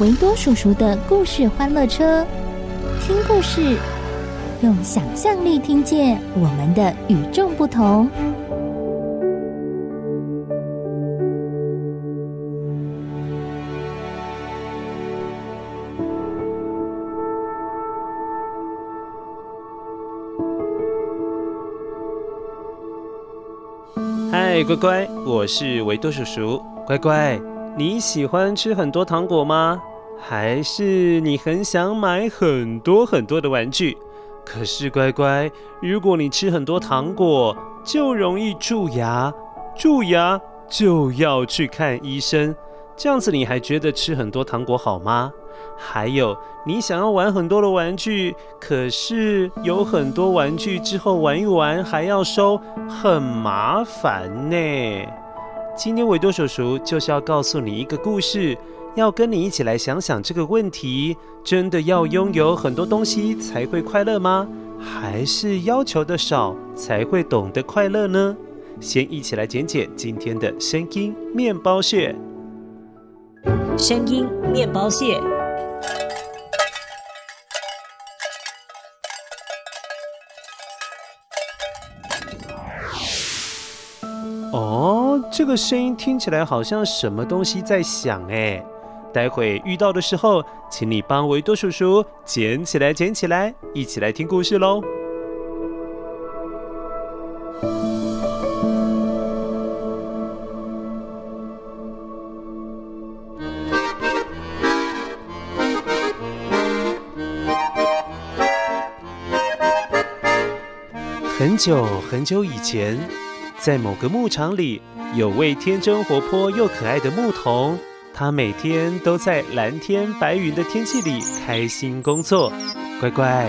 维多叔叔的故事欢乐车，听故事，用想象力听见我们的与众不同。嗨，乖乖，我是维多叔叔。乖乖，你喜欢吃很多糖果吗？还是你很想买很多很多的玩具？可是乖乖，如果你吃很多糖果，就容易蛀牙，蛀牙就要去看医生。这样子你还觉得吃很多糖果好吗？还有，你想要玩很多的玩具，可是有很多玩具之后玩一玩还要收，很麻烦呢。今天维多叔叔就是要告诉你一个故事，要跟你一起来想想这个问题：真的要拥有很多东西才会快乐吗？还是要求的少才会懂得快乐呢？先一起来剪剪今天的声音面包屑。声音面包屑。哦，这个声音听起来好像什么东西在响哎！待会遇到的时候，请你帮维多叔叔捡起来，捡起来，一起来听故事喽。很久很久以前，在某个牧场里，有位天真活泼又可爱的牧童。他每天都在蓝天白云的天气里开心工作。乖乖，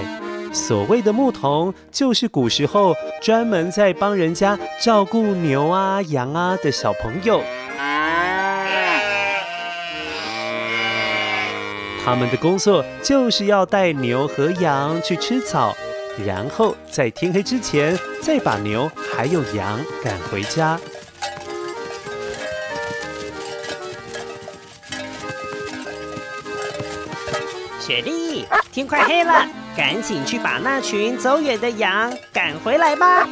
所谓的牧童，就是古时候专门在帮人家照顾牛啊、羊啊的小朋友。他们的工作就是要带牛和羊去吃草。然后在天黑之前，再把牛还有羊赶回家。雪莉，天快黑了，赶紧去把那群走远的羊赶回来吧。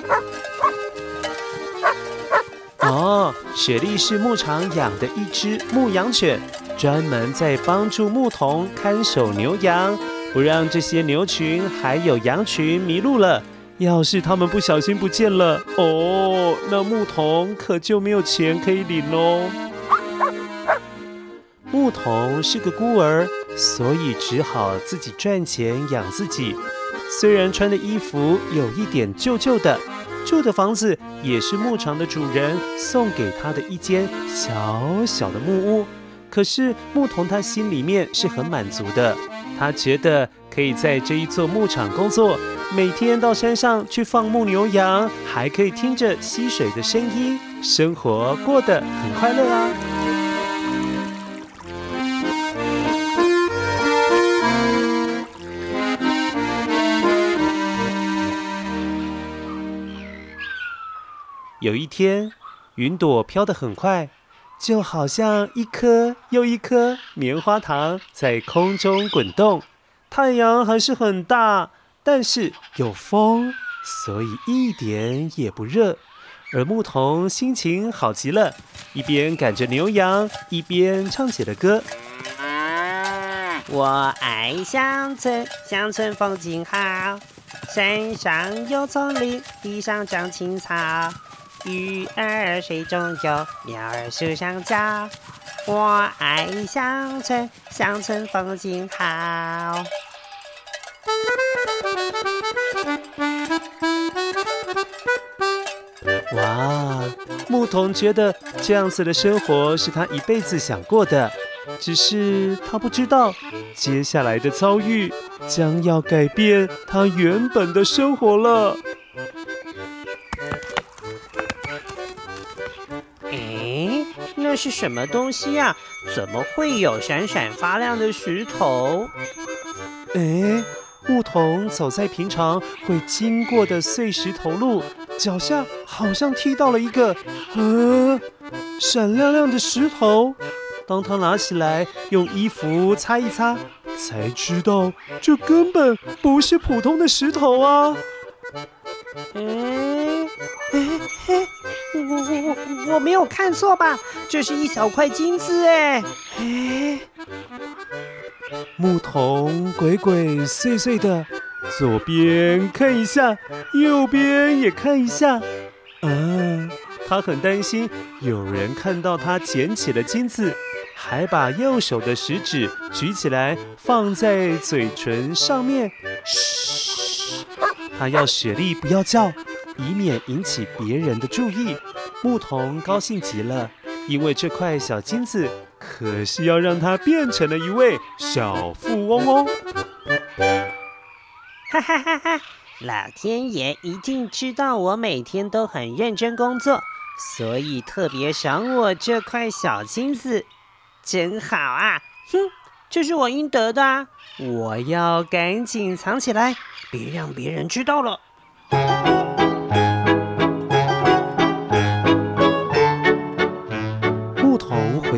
哦，雪莉是牧场养的一只牧羊犬，专门在帮助牧童看守牛羊。不让这些牛群还有羊群迷路了。要是他们不小心不见了，哦，那牧童可就没有钱可以领喽。牧童是个孤儿，所以只好自己赚钱养自己。虽然穿的衣服有一点旧旧的，住的房子也是牧场的主人送给他的一间小小的木屋，可是牧童他心里面是很满足的。他觉得可以在这一座牧场工作，每天到山上去放牧牛羊，还可以听着溪水的声音，生活过得很快乐啊。有一天，云朵飘得很快。就好像一颗又一颗棉花糖在空中滚动，太阳还是很大，但是有风，所以一点也不热。而牧童心情好极了，一边赶着牛羊，一边唱起了歌。我爱乡村，乡村风景好，山上有丛林，地上长青草，鱼儿水中游，鸟儿树上叫。我爱乡村，乡村风景好。哇，牧童觉得这样子的生活是他一辈子想过的，只是他不知道接下来的遭遇将要改变他原本的生活了。是什么东西啊？怎么会有闪闪发亮的石头？诶，牧童走在平常会经过的碎石头路，脚下好像踢到了一个，呃，闪亮亮的石头。当他拿起来用衣服擦一擦，才知道这根本不是普通的石头啊！诶，诶，诶。我我我我没有看错吧？这是一小块金子哎！哎，牧童鬼鬼祟祟的，左边看一下，右边也看一下。啊，他很担心有人看到他捡起了金子，还把右手的食指举起来放在嘴唇上面。嘘，他要雪莉不要叫。以免引起别人的注意，牧童高兴极了，因为这块小金子可是要让他变成了一位小富翁哦！哈哈哈哈！老天爷一定知道我每天都很认真工作，所以特别赏我这块小金子，真好啊！哼，这是我应得的啊，我要赶紧藏起来，别让别人知道了。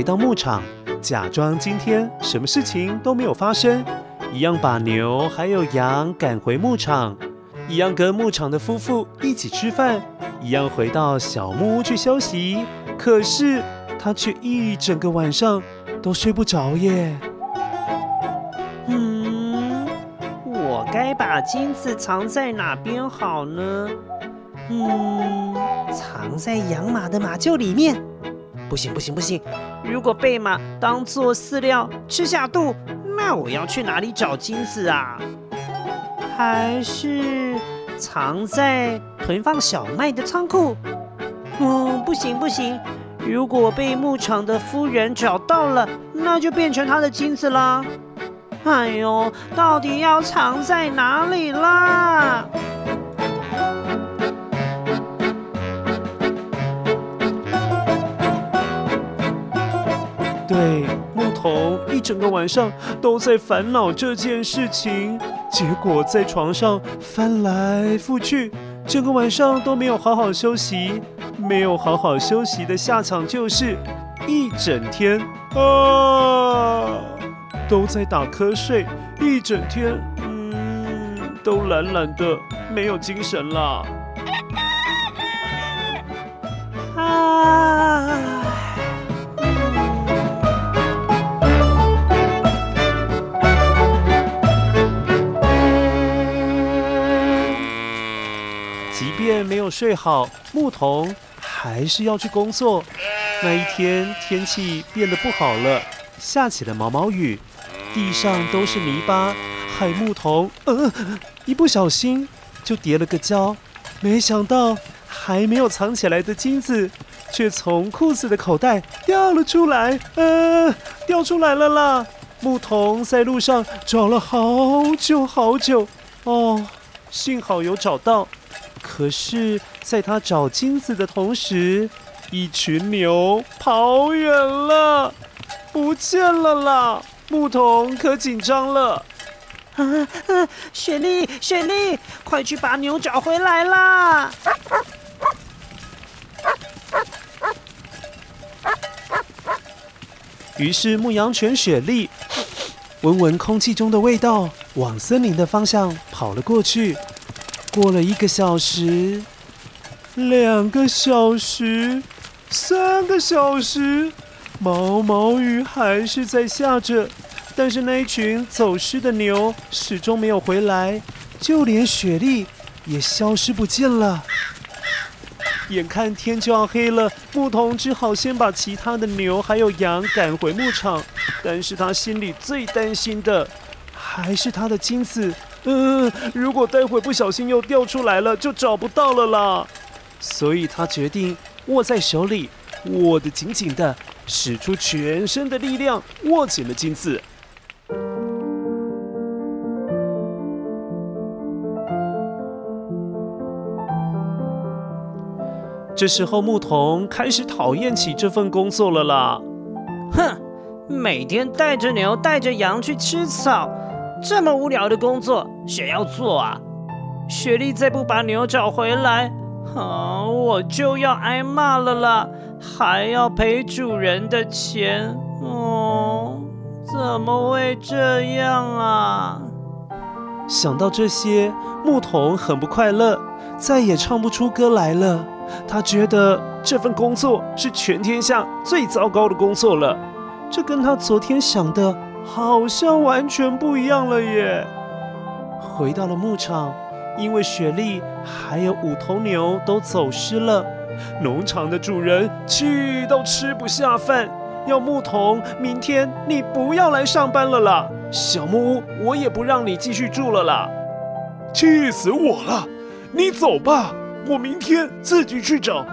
回到牧场，假装今天什么事情都没有发生，一样把牛还有羊赶回牧场，一样跟牧场的夫妇一起吃饭，一样回到小木屋去休息。可是他却一整个晚上都睡不着耶。嗯，我该把金子藏在哪边好呢？嗯，藏在养马的马厩里面。不行不行不行！如果被马当做饲料吃下肚，那我要去哪里找金子啊？还是藏在囤放小麦的仓库？嗯，不行不行！如果被牧场的夫人找到了，那就变成她的金子啦！哎呦，到底要藏在哪里啦？对，牧童一整个晚上都在烦恼这件事情，结果在床上翻来覆去，整个晚上都没有好好休息。没有好好休息的下场就是一整天啊，都在打瞌睡，一整天，嗯，都懒懒的，没有精神了。即便没有睡好，牧童还是要去工作。那一天天气变得不好了，下起了毛毛雨，地上都是泥巴，害牧童呃一不小心就跌了个跤。没想到还没有藏起来的金子，却从裤子的口袋掉了出来，呃，掉出来了啦！牧童在路上找了好久好久，哦，幸好有找到。可是，在他找金子的同时，一群牛跑远了，不见了啦！牧童可紧张了。啊啊！雪莉，雪莉，快去把牛找回来啦！于是，牧羊犬雪莉闻闻空气中的味道，往森林的方向跑了过去。过了一个小时，两个小时，三个小时，毛毛雨还是在下着，但是那一群走失的牛始终没有回来，就连雪莉也消失不见了。眼看天就要黑了，牧童只好先把其他的牛还有羊赶回牧场。但是他心里最担心的还是他的金子。嗯，如果待会不小心又掉出来了，就找不到了啦。所以他决定握在手里，握得紧紧的，使出全身的力量，握紧了金子。这时候，牧童开始讨厌起这份工作了啦。哼，每天带着牛、带着羊去吃草，这么无聊的工作，谁要做啊？雪莉再不把牛找回来，啊，我就要挨骂了啦！还要赔主人的钱，哦，怎么会这样啊？想到这些，牧童很不快乐，再也唱不出歌来了。他觉得这份工作是全天下最糟糕的工作了，这跟他昨天想的好像完全不一样了耶。回到了牧场，因为雪莉还有五头牛都走失了，农场的主人气到吃不下饭，要牧童明天你不要来上班了啦，小木屋我也不让你继续住了啦，气死我了！你走吧。我明天自己去找。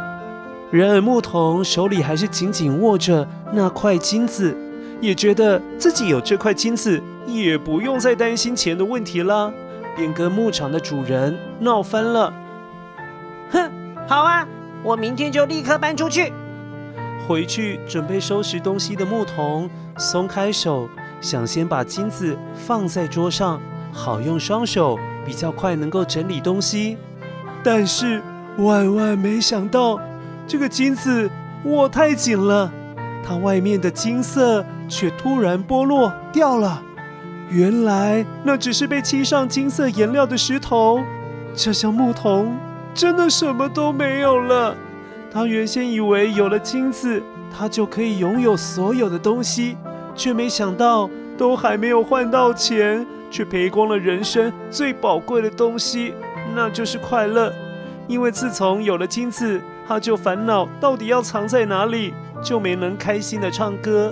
然而牧童手里还是紧紧握着那块金子，也觉得自己有这块金子，也不用再担心钱的问题了，便跟牧场的主人闹翻了。哼，好啊，我明天就立刻搬出去。回去准备收拾东西的牧童松开手，想先把金子放在桌上，好用双手比较快能够整理东西。但是万万没想到，这个金子握太紧了，它外面的金色却突然剥落掉了。原来那只是被漆上金色颜料的石头。这下牧童真的什么都没有了。他原先以为有了金子，他就可以拥有所有的东西，却没想到都还没有换到钱，却赔光了人生最宝贵的东西。那就是快乐，因为自从有了金子，他就烦恼到底要藏在哪里，就没能开心的唱歌；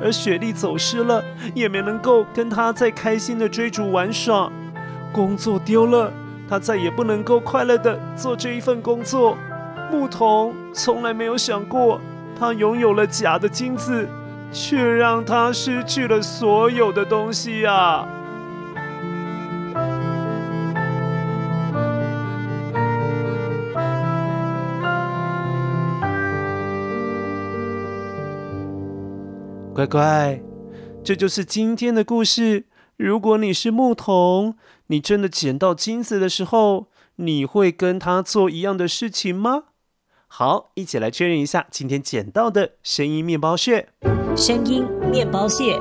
而雪莉走失了，也没能够跟他再开心的追逐玩耍。工作丢了，他再也不能够快乐的做这一份工作。牧童从来没有想过，他拥有了假的金子，却让他失去了所有的东西呀。乖乖，这就是今天的故事。如果你是牧童，你真的捡到金子的时候，你会跟他做一样的事情吗？好，一起来确认一下今天捡到的声音面包屑。声音面包屑，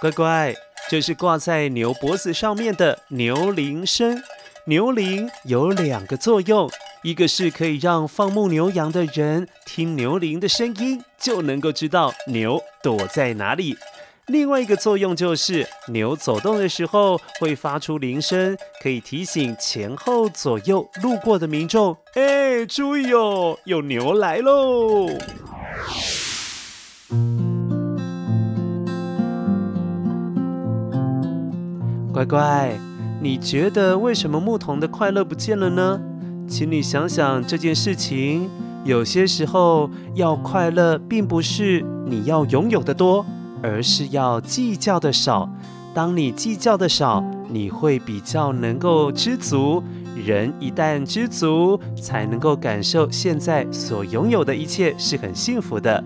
乖乖，这是挂在牛脖子上面的牛铃声。牛铃有两个作用。一个是可以让放牧牛羊的人听牛铃的声音，就能够知道牛躲在哪里；另外一个作用就是牛走动的时候会发出铃声，可以提醒前后左右路过的民众：“哎，注意哦，有牛来喽！”乖乖，你觉得为什么牧童的快乐不见了呢？请你想想这件事情，有些时候要快乐，并不是你要拥有的多，而是要计较的少。当你计较的少，你会比较能够知足。人一旦知足，才能够感受现在所拥有的一切是很幸福的。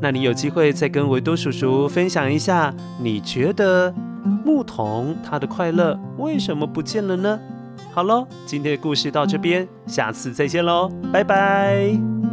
那你有机会再跟维多叔叔分享一下，你觉得牧童他的快乐为什么不见了呢？好喽，今天的故事到这边，下次再见喽，拜拜。